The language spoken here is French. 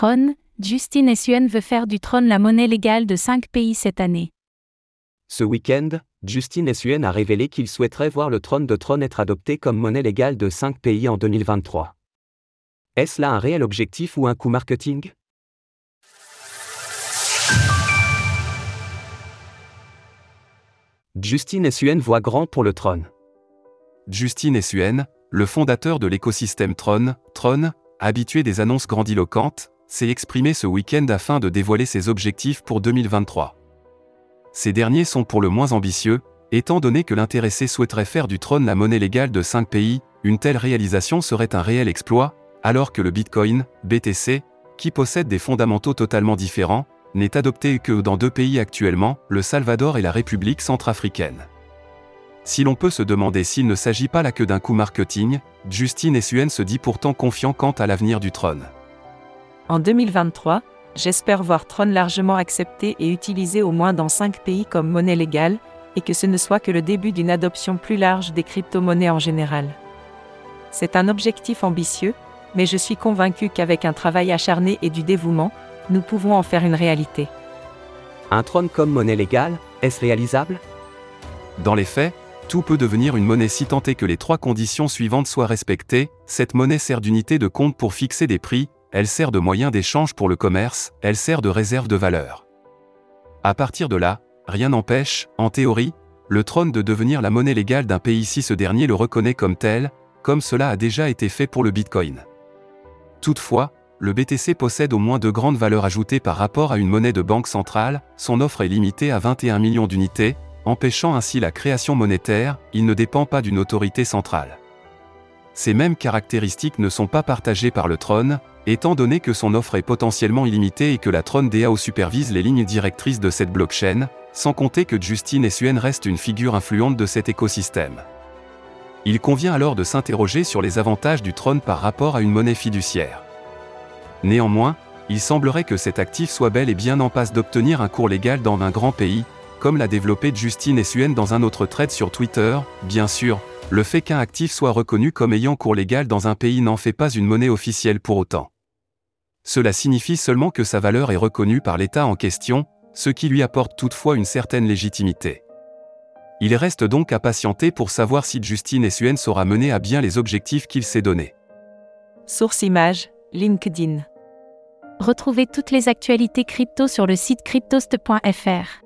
Tron, Justin Suen veut faire du Tron la monnaie légale de cinq pays cette année. Ce week-end, Justin Suen a révélé qu'il souhaiterait voir le trône de Tron être adopté comme monnaie légale de cinq pays en 2023. Est-ce là un réel objectif ou un coup marketing? Justin Suen voit grand pour le trône. Justin Suen, le fondateur de l'écosystème Tron, Tron, habitué des annonces grandiloquentes, s'est exprimé ce week-end afin de dévoiler ses objectifs pour 2023. Ces derniers sont pour le moins ambitieux, étant donné que l'intéressé souhaiterait faire du Tron la monnaie légale de 5 pays, une telle réalisation serait un réel exploit, alors que le Bitcoin, BTC, qui possède des fondamentaux totalement différents, n'est adopté que dans deux pays actuellement, le Salvador et la République centrafricaine. Si l'on peut se demander s'il ne s'agit pas là que d'un coup marketing, Justine Suen se dit pourtant confiant quant à l'avenir du trône. En 2023, j'espère voir Tron largement accepté et utilisé au moins dans cinq pays comme monnaie légale, et que ce ne soit que le début d'une adoption plus large des crypto-monnaies en général. C'est un objectif ambitieux, mais je suis convaincu qu'avec un travail acharné et du dévouement, nous pouvons en faire une réalité. Un trône comme monnaie légale, est-ce réalisable? Dans les faits, tout peut devenir une monnaie si tant est que les trois conditions suivantes soient respectées. Cette monnaie sert d'unité de compte pour fixer des prix, elle sert de moyen d'échange pour le commerce, elle sert de réserve de valeur. À partir de là, rien n'empêche, en théorie, le trône de devenir la monnaie légale d'un pays si ce dernier le reconnaît comme tel, comme cela a déjà été fait pour le Bitcoin. Toutefois, le BTC possède au moins de grandes valeurs ajoutées par rapport à une monnaie de banque centrale, son offre est limitée à 21 millions d'unités, empêchant ainsi la création monétaire, il ne dépend pas d'une autorité centrale. Ces mêmes caractéristiques ne sont pas partagées par le trône, étant donné que son offre est potentiellement illimitée et que la Tron DAO supervise les lignes directrices de cette blockchain, sans compter que Justin Suen reste une figure influente de cet écosystème. Il convient alors de s'interroger sur les avantages du trône par rapport à une monnaie fiduciaire. Néanmoins, il semblerait que cet actif soit bel et bien en passe d'obtenir un cours légal dans un grand pays, comme l'a développé Justine Suen dans un autre thread sur Twitter, bien sûr, le fait qu'un actif soit reconnu comme ayant cours légal dans un pays n'en fait pas une monnaie officielle pour autant. Cela signifie seulement que sa valeur est reconnue par l'État en question, ce qui lui apporte toutefois une certaine légitimité. Il reste donc à patienter pour savoir si Justine Suen saura mener à bien les objectifs qu'il s'est donnés. Source image, LinkedIn. Retrouvez toutes les actualités crypto sur le site cryptost.fr.